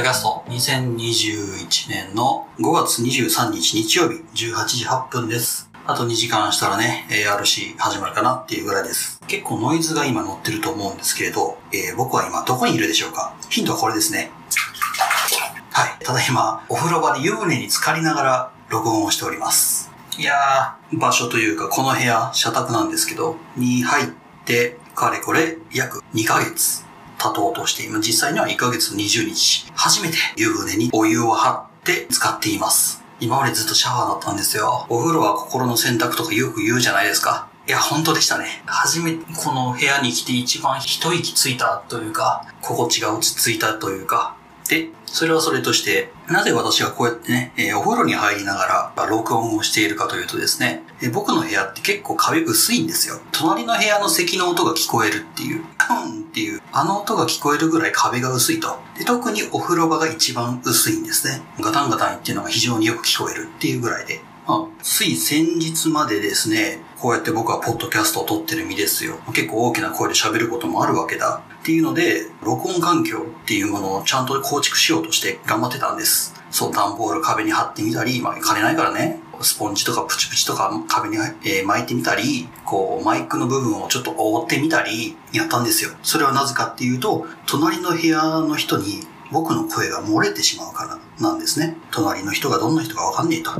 ドキャスト2021年の5月23日日曜日18時8分です。あと2時間したらね、ARC 始まるかなっていうぐらいです。結構ノイズが今乗ってると思うんですけれど、えー僕は今どこにいるでしょうか？ヒントはこれですね。はい。ただいま、お風呂場で湯船に浸かりながら録音をしております。いやー、場所というかこの部屋、社宅なんですけど、に入って、かれこれ約2ヶ月経とうとして、今実際には1ヶ月20日、初めて湯船にお湯を張って使っています。今までずっとシャワーだったんですよ。お風呂は心の洗濯とかよく言うじゃないですか。いや、本当でしたね。初めてこの部屋に来て一番一息ついたというか、心地が落ち着いたというか、で、それはそれとして、なぜ私がこうやってね、えお風呂に入りながら録音をしているかというとですね、え僕の部屋って結構壁薄いんですよ。隣の部屋の咳の音が聞こえるっていう、カンっていう、あの音が聞こえるぐらい壁が薄いと。で特にお風呂場が一番薄いんですね。ガタンガタンっていうのが非常によく聞こえるっていうぐらいで。まあ、つい先日までですね、こうやって僕はポッドキャストを撮ってる身ですよ。結構大きな声で喋ることもあるわけだ。っていうので、録音環境っていうものをちゃんと構築しようとして頑張ってたんです。そう、段ボール壁に貼ってみたり、まあ、金ないからね、スポンジとかプチプチとか壁に、え巻いてみたり、こう、マイクの部分をちょっと覆ってみたり、やったんですよ。それはなぜかっていうと、隣の部屋の人に僕の声が漏れてしまうからなんですね。隣の人がどんな人かわかんねえと。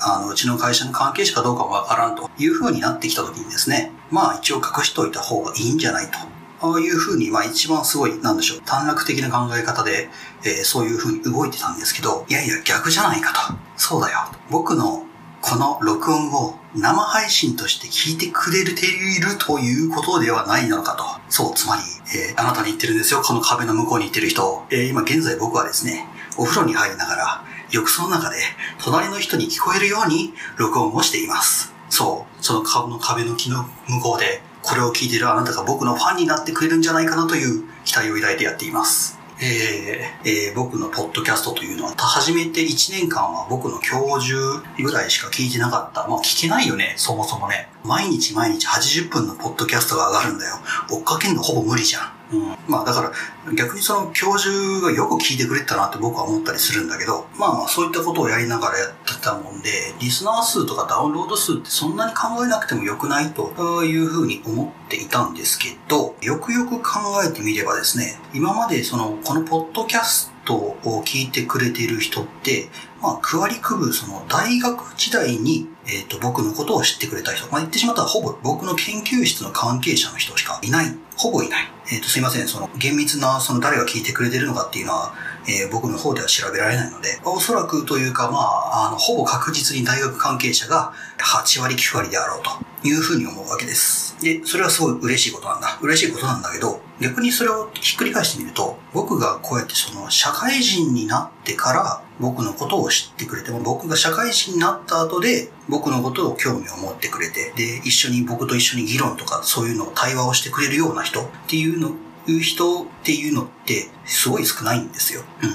あの、うちの会社の関係者かどうかもわからんという風になってきた時にですね、まあ一応隠しといた方がいいんじゃないと。ああいう風に、まあ一番すごい、なんでしょう、短絡的な考え方で、えーそういう風に動いてたんですけど、いやいや逆じゃないかと。そうだよ。僕のこの録音を生配信として聞いてくれているということではないのかと。そう、つまり、えーあなたに言ってるんですよ。この壁の向こうに言ってる人。えー今現在僕はですね、お風呂に入りながら、浴槽の中で隣の人に聞こえるように録音をしています。そう、その顔の壁の木の向こうで、これを聞いているあなたが僕のファンになってくれるんじゃないかなという期待を抱いてやっています。えーえー僕のポッドキャストというのは、初めて1年間は僕の教授ぐらいしか聞いてなかった。まあ聞けないよね、そもそもね。毎日毎日80分のポッドキャストが上がるんだよ。追っかけるのほぼ無理じゃん。うん。まあだから、逆にその教授がよく聞いてくれたなって僕は思ったりするんだけど、まあまあそういったことをやりながらやってたもんで、リスナー数とかダウンロード数ってそんなに考えなくてもよくないというふうに思っていたんですけど、よくよく考えてみればですね、今までその、このポッドキャストを聞いてくれている人って、まあ、区割り区分、その、大学時代に、えっ、と、僕のことを知ってくれた人。まあ、言ってしまったら、ほぼ僕の研究室の関係者の人しかいない。ほぼいない。えっ、と、すいません。その、厳密な、その、誰が聞いてくれてるのかっていうのは、えー僕の方では調べられないので、おそらくというか、まあ、あの、ほぼ確実に大学関係者が8割9割であろうというふうに思うわけです。で、それはすごい嬉しいことなんだ。嬉しいことなんだけど、逆にそれをひっくり返してみると、僕がこうやってその、社会人になってから、僕のことを知ってくれても、僕が社会人になった後で、僕のことを興味を持ってくれて、で、一緒に僕と一緒に議論とか、そういうのを対話をしてくれるような人っていうの、いう人っていうのって、すごい少ないんですよ。う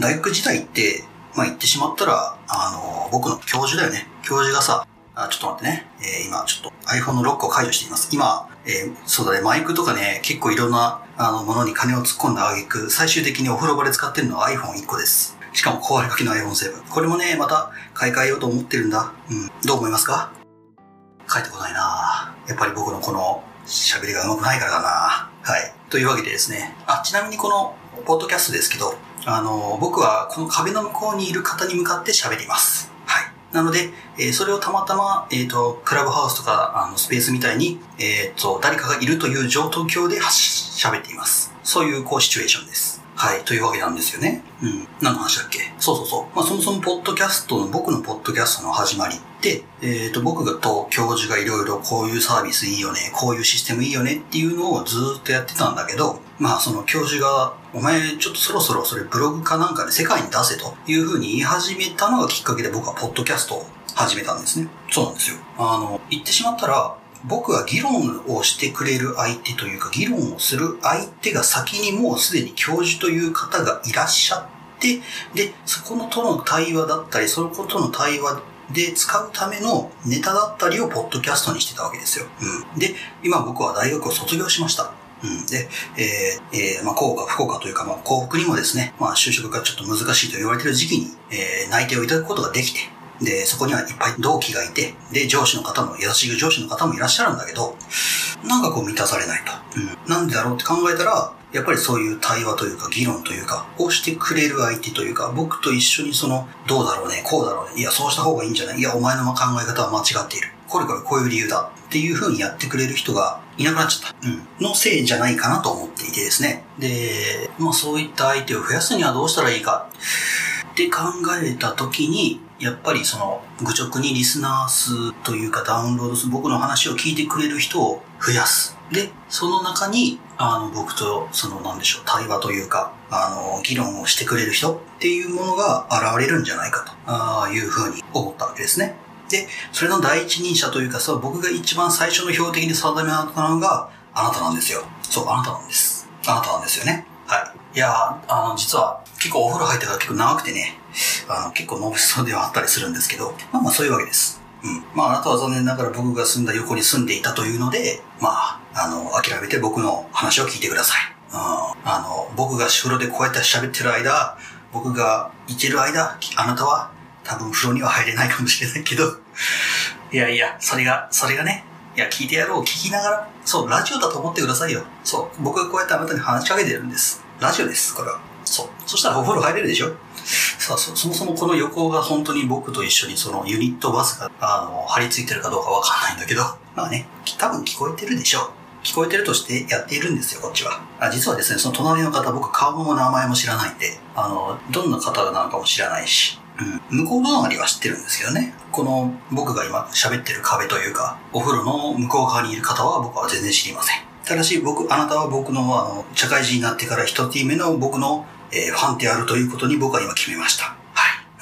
ん。大学時代って、まあ言ってしまったら、あの、僕の教授だよね。教授がさ、あ、ちょっと待ってね。えー今、ちょっと iPhone のロックを解除しています。今、えーそうだね、マイクとかね、結構いろんな、あの、ものに金を突っ込んだ挙句、最終的にお風呂場で使ってるのは iPhone1 個です。しかも壊れかけの iPhone7。これもね、また買い替えようと思ってるんだ。うん。どう思いますか？帰ってこないなやっぱり僕のこの喋りが上手くないからだなはい。というわけでですね。あ、ちなみにこの、ポッドキャストですけど、あの、僕はこの壁の向こうにいる方に向かって喋ります。はい。なので、えーそれをたまたま、えっ、と、クラブハウスとか、あの、スペースみたいに、えっ、と、誰かがいるという状況で喋っています。そういう、こう、シチュエーションです。はい。というわけなんですよね。うん。何の話だっけ？そうそうそう。まあ、そもそも、ポッドキャストの、僕のポッドキャストの始まりって、えっ、と、僕と教授がいろいろこういうサービスいいよね、こういうシステムいいよねっていうのをずっとやってたんだけど、まあ、その教授が、お前、ちょっとそろそろそれブログかなんかで世界に出せというふうに言い始めたのがきっかけで僕はポッドキャストを始めたんですね。そうなんですよ。あの、言ってしまったら、僕が議論をしてくれる相手というか、議論をする相手が先にもうすでに教授という方がいらっしゃって、で、そこのとの対話だったり、そのことの対話で使うためのネタだったりをポッドキャストにしてたわけですよ。うん。で、今僕は大学を卒業しました。うん。で、えーえーまあ、幸か不幸かというか、まあ、幸福にもですね、まあ、就職がちょっと難しいと言われている時期に、えー内定をいただくことができて、で、そこにはいっぱい同期がいて、で、上司の方も、優しい上司の方もいらっしゃるんだけど、なんかこう満たされないと。うん。なんでだろうって考えたら、やっぱりそういう対話というか議論というか、をしてくれる相手というか、僕と一緒にその、どうだろうね、こうだろうね、いや、そうした方がいいんじゃないいや、お前の考え方は間違っている。これこれこういう理由だ。っていう風にやってくれる人がいなくなっちゃった。うん。のせいじゃないかなと思っていてですね。で、まあそういった相手を増やすにはどうしたらいいか。って考えた時に、やっぱりその、愚直にリスナー数というかダウンロード数、僕の話を聞いてくれる人を増やす。で、その中に、あの、僕と、その、なんでしょう、対話というか、あの、議論をしてくれる人っていうものが現れるんじゃないかと、あいうふうに思ったわけですね。で、それの第一人者というか、そう、僕が一番最初の標的に定めたのが、あなたなんですよ。そう、あなたなんです。あなたなんですよね。はい。いや、あの、実は、結構お風呂入ってから結構長くてね、あの、結構伸びそうではあったりするんですけど、まあまあそういうわけです。うん。まああなたは残念ながら僕が住んだ横に住んでいたというので、まあ、あの、諦めて僕の話を聞いてください。うん。あの、僕が風呂でこうやって喋ってる間、僕がいてる間、あなたは多分風呂には入れないかもしれないけど、いやいや、それが、それがね、いや、聞いてやろう、聞きながら、そう、ラジオだと思ってくださいよ。そう、僕がこうやってあなたに話しかけてるんです。ラジオです、これは。そう。そしたらお風呂入れるでしょ？さあそ、そもそもこの横が本当に僕と一緒にそのユニットバスが、あの、張り付いてるかどうかわかんないんだけど、まあね、多分聞こえてるでしょ。聞こえてるとしてやっているんですよ、こっちは。あ実はですね、その隣の方、僕顔も名前も知らないんで、あの、どんな方なのかも知らないし、うん、向こう隣は知ってるんですけどね。この僕が今喋ってる壁というか、お風呂の向こう側にいる方は僕は全然知りません。ただし僕、あなたは僕のあの、社会人になってから一ティ目の僕の、えーファンであるということに僕は今決めました。はい。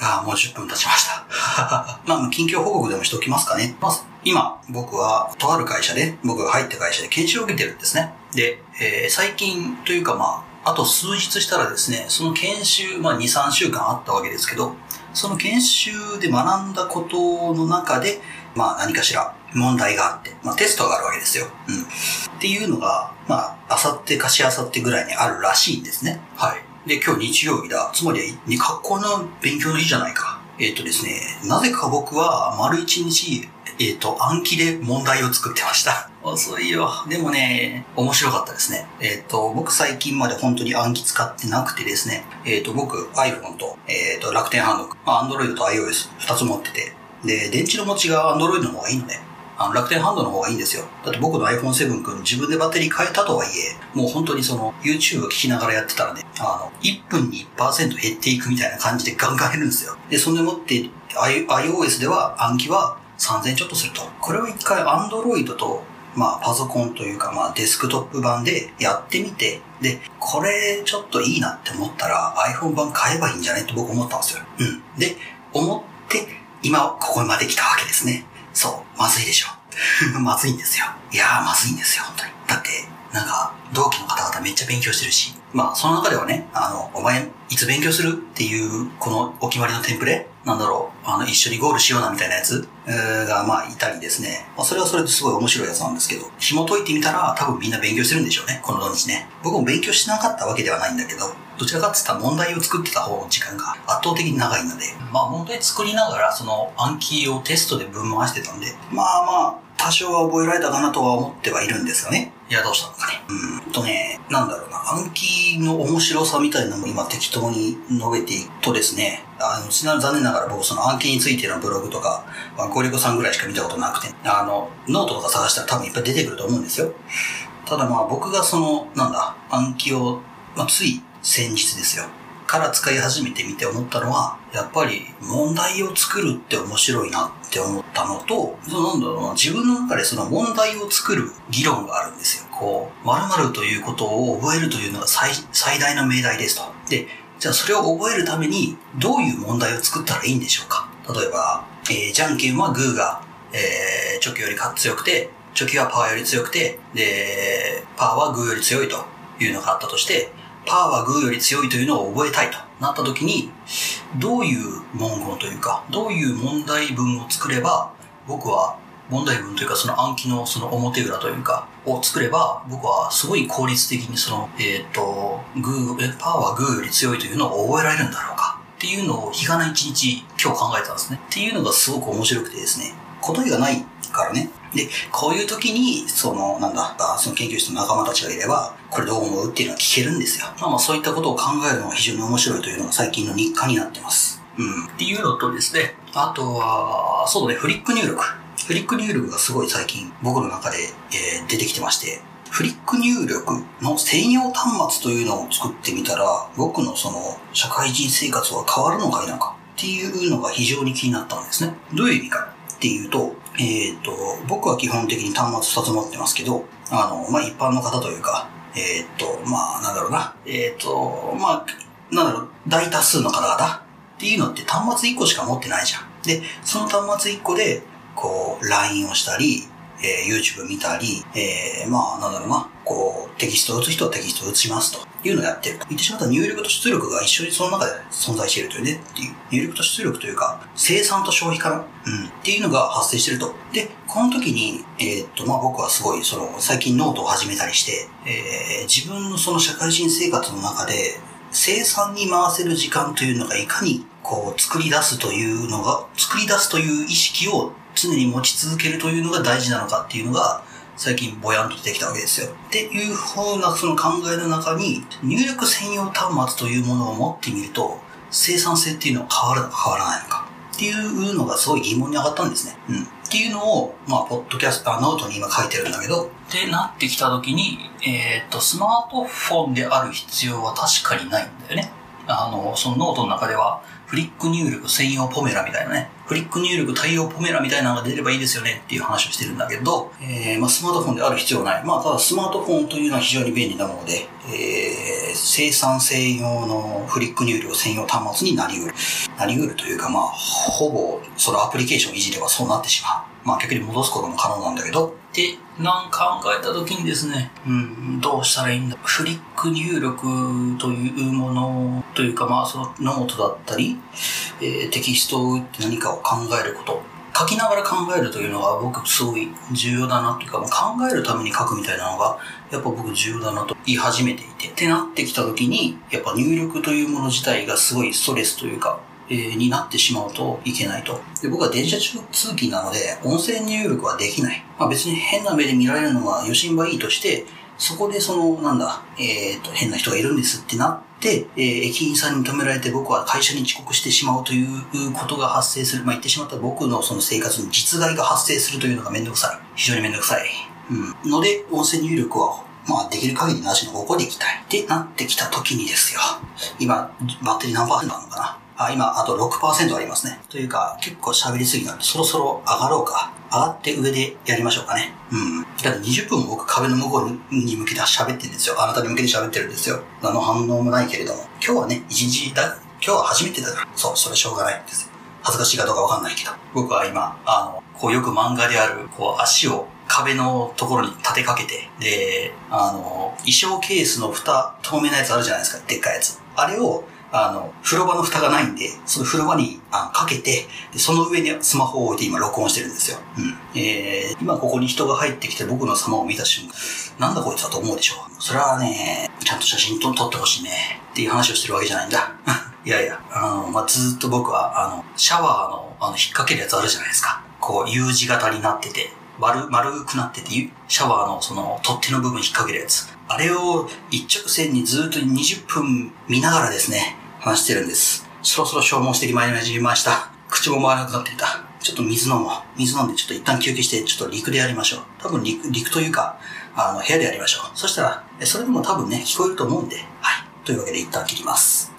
ああ、もう10分経ちました。まあ、近況報告でもしておきますかね。まず、今、僕は、とある会社で、僕が入った会社で研修を受けてるんですね。で、えー最近というかまあ、あと数日したらですね、その研修、まあ2、3週間あったわけですけど、その研修で学んだことの中で、まあ何かしら問題があって、まあテストがあるわけですよ。うん。っていうのが、まあ、あさってかしあさってぐらいにあるらしいんですね。はい。で、今日日曜日だ。つまり、に学校の勉強の日じゃないか。えっ、とですね、なぜか僕は丸一日、えっ、と、暗記で問題を作ってました。遅いよ。でもね、面白かったですね。えっ、と、僕最近まで本当に暗記使ってなくてですね、えっ、と、僕 iPhone と、えっ、と、楽天ハンドル、ま、Android と iOS 二つ持ってて、で、電池の持ちが Android の方がいいので、あの楽天ハンドの方がいいんですよ。だって僕の iPhone7 君自分でバッテリー変えたとはいえ、もう本当にその YouTube を聞きながらやってたらね、あの、1分に1%減っていくみたいな感じで ガンガン減るんですよ。で、そんでもって I- iOS では暗記は3000ちょっとすると。これを一回 Android とまあ、パソコンというか、まあ、デスクトップ版でやってみて、で、これちょっといいなって思ったら iPhone 版買えばいいんじゃないって僕思ったんですよ。うん。で、思って、今、ここまで来たわけですね。そう、まずいでしょ。まずいんですよ。いやー、まずいんですよ、本当に。だって、なんか、同期の方々めっちゃ勉強してるし、まあ、その中ではね、あの、お前、いつ勉強するっていう、このお決まりのテンプレ？なんだろう、あの、一緒にゴールしようなみたいなやつ？えーが、まあ、いたりですね。まあ、それはそれですごい面白いやつなんですけど、紐解いてみたら、多分みんな勉強してるんでしょうね、この土日ね。僕も勉強しなかったわけではないんだけど、どちらかって言ったら問題を作ってた方の時間が圧倒的に長いので、まあ、問題作りながら、その Anki をテストでぶん回してたんで、まあまあ、多少は覚えられたかなとは思ってはいるんですがね。いや、どうしたのかね。うーんとね、なんだろうな、 Anki の面白さみたいなのを今適当に述べていくとですね、あの、ちな残念ながら僕その Anki についてのブログとか、まあ、ごりゅごさんぐらいしか見たことなくて、あの、ノートとか探したら多分いっぱい出てくると思うんですよ。ただまあ僕がその、なんだ、暗記を、まあ、つい先日ですよ。から使い始めてみて思ったのは、やっぱり問題を作るって面白いなって思ったのと、そのなんだろうな、自分の中でその問題を作る議論があるんですよ。こう、〇〇ということを覚えるというのが最最大の命題ですと。で、じゃあそれを覚えるためにどういう問題を作ったらいいんでしょうか例えば、えー、じゃんけんはグーが、えー、チョキより強くて、チョキはパーより強くて、で、パーはグーより強いというのがあったとして、パーはグーより強いというのを覚えたいとなった時に、どういう文言というか、どういう問題文を作れば、僕は問題文というかその暗記のその表裏というか、を作れば、僕はすごい効率的にその、えっ、ー、と、グーえ、パワーはグーより強いというのを覚えられるんだろうかっていうのを日がな一日今日考えたんですね。っていうのがすごく面白くてですね、答えがないからね。で、こういう時に、その、なんだ、その研究室の仲間たちがいれば、これどう思うっていうのは聞けるんですよ。まあまあそういったことを考えるのが非常に面白いというのが最近の日課になってます。うん。っていうのとですね、あとは、そうね、フリック入力。フリック入力がすごい最近僕の中で、えー、出てきてまして、フリック入力の専用端末というのを作ってみたら、僕のその社会人生活は変わるのか否かっていうのが非常に気になったんですね。どういう意味かっていうと、えっ、ー、と、僕は基本的に端末2つ持ってますけど、あの、まあ、一般の方というか、えっ、と、まあ、なんだろうな、えっ、と、まあ、なんだろう、大多数の方々っていうのって端末1個しか持ってないじゃん。で、その端末1個で、こう、LINE をしたり、えー、YouTube 見たり、えー、まあ、なんだろうな、こう、テキストを打つ人はテキストを打ちますというのをやってると。言ってしまったら入力と出力が一緒にその中で存在しているというね、っていう。入力と出力というか、生産と消費かなうん。っていうのが発生してると。で、この時に、えー、っと、まあ僕はすごい、その、最近ノートを始めたりして、えー、自分のその社会人生活の中で、生産に回せる時間というのがいかにこう作り出すというのが、作り出すという意識を常に持ち続けるというのが大事なのかっていうのが、最近ぼやんと出てきたわけですよ。っていうふうなその考えの中に、入力専用端末というものを持ってみると、生産性っていうのは変わるのか変わらないのかっていうのがすごい疑問に上がったんですね。うん。っていうのを、まあ、ポッドキャスト、あ、ノートに今書いてるんだけど、ってなってきた時に、えっ、と、スマートフォンである必要は確かにないんだよね。あの、そのノートの中では、フリック入力専用ポメラみたいなね、フリック入力対応ポメラみたいなのが出ればいいですよねっていう話をしてるんだけど、えー、まあスマートフォンである必要はない。まあただスマートフォンというのは非常に便利なもので、えー、生産専用のフリック入力専用端末になりうる。なり得るというかまあ、ほぼそのアプリケーションをいじればそうなってしまう。まあ逆に戻すことも可能なんだけど、ってなん考えた時にですね、うん、どうしたらいいんだ？フリック入力というものというか、まあそのノートだったり、えー、テキストを打って何かを考えること。書きながら考えるというのは僕すごい重要だなというか、考えるために書くみたいなのが、やっぱ僕重要だなと言い始めていて。ってなってきた時に、やっぱ入力というもの自体がすごいストレスというか、になってしまうといけないと。で僕は電車中通勤なので、音声入力はできない。まあ別に変な目で見られるのは余震はいいとして、そこでその、なんだ、えっ、と、変な人がいるんですってなって、えー、駅員さんに止められて僕は会社に遅刻してしまうということが発生する。まあ言ってしまったら僕のその生活に実害が発生するというのがめんどくさい。非常にめんどくさい。うん。ので、音声入力はまあ、できる限りなしの方向で行きたい。ってなってきた時にですよ。今、バッテリー何パーセントあるのかなあ、今、あと6%ありますね。というか、結構喋りすぎなんで、そろそろ上がろうか。上がって上でやりましょうかね。うん。だって20分僕壁の向こうに向けて喋ってるんですよ。あなたに向けて喋ってるんですよ。何の反応もないけれども。今日はね、一日だ、今日は初めてだから。そう、それしょうがないんですよ。恥ずかしいかどうかわかんないけど。僕は今、あの、こうよく漫画である、こう足を壁のところに立てかけて、で、あの、衣装ケースの蓋、透明なやつあるじゃないですか。でっかいやつ。あれをあの、風呂場の蓋がないんで、その風呂場にあかけてで、その上にスマホを置いて今録音してるんですよ。うん。えー、今ここに人が入ってきて僕の様を見た瞬間、なんだこいつだと思うでしょう。それはね、ちゃんと写真撮ってほしいね。っていう話をしてるわけじゃないんだ。いやいや、あの、まあ、ずっと僕は、あの、シャワーの、あの、引っ掛けるやつあるじゃないですか。こう、U 字型になってて、丸、丸くなってて、シャワーのその取っ手の部分引っ掛けるやつ。あれを一直線にずっと20分見ながらですね、話してるんです。そろそろ消耗してきまいりました。口も回らなくなっていた。ちょっと水飲もう。水飲んでちょっと一旦休憩して、ちょっと陸でやりましょう。多分陸、陸というか、あの、部屋でやりましょう。そしたら、それでも多分ね、聞こえると思うんで、はい。というわけで一旦切ります。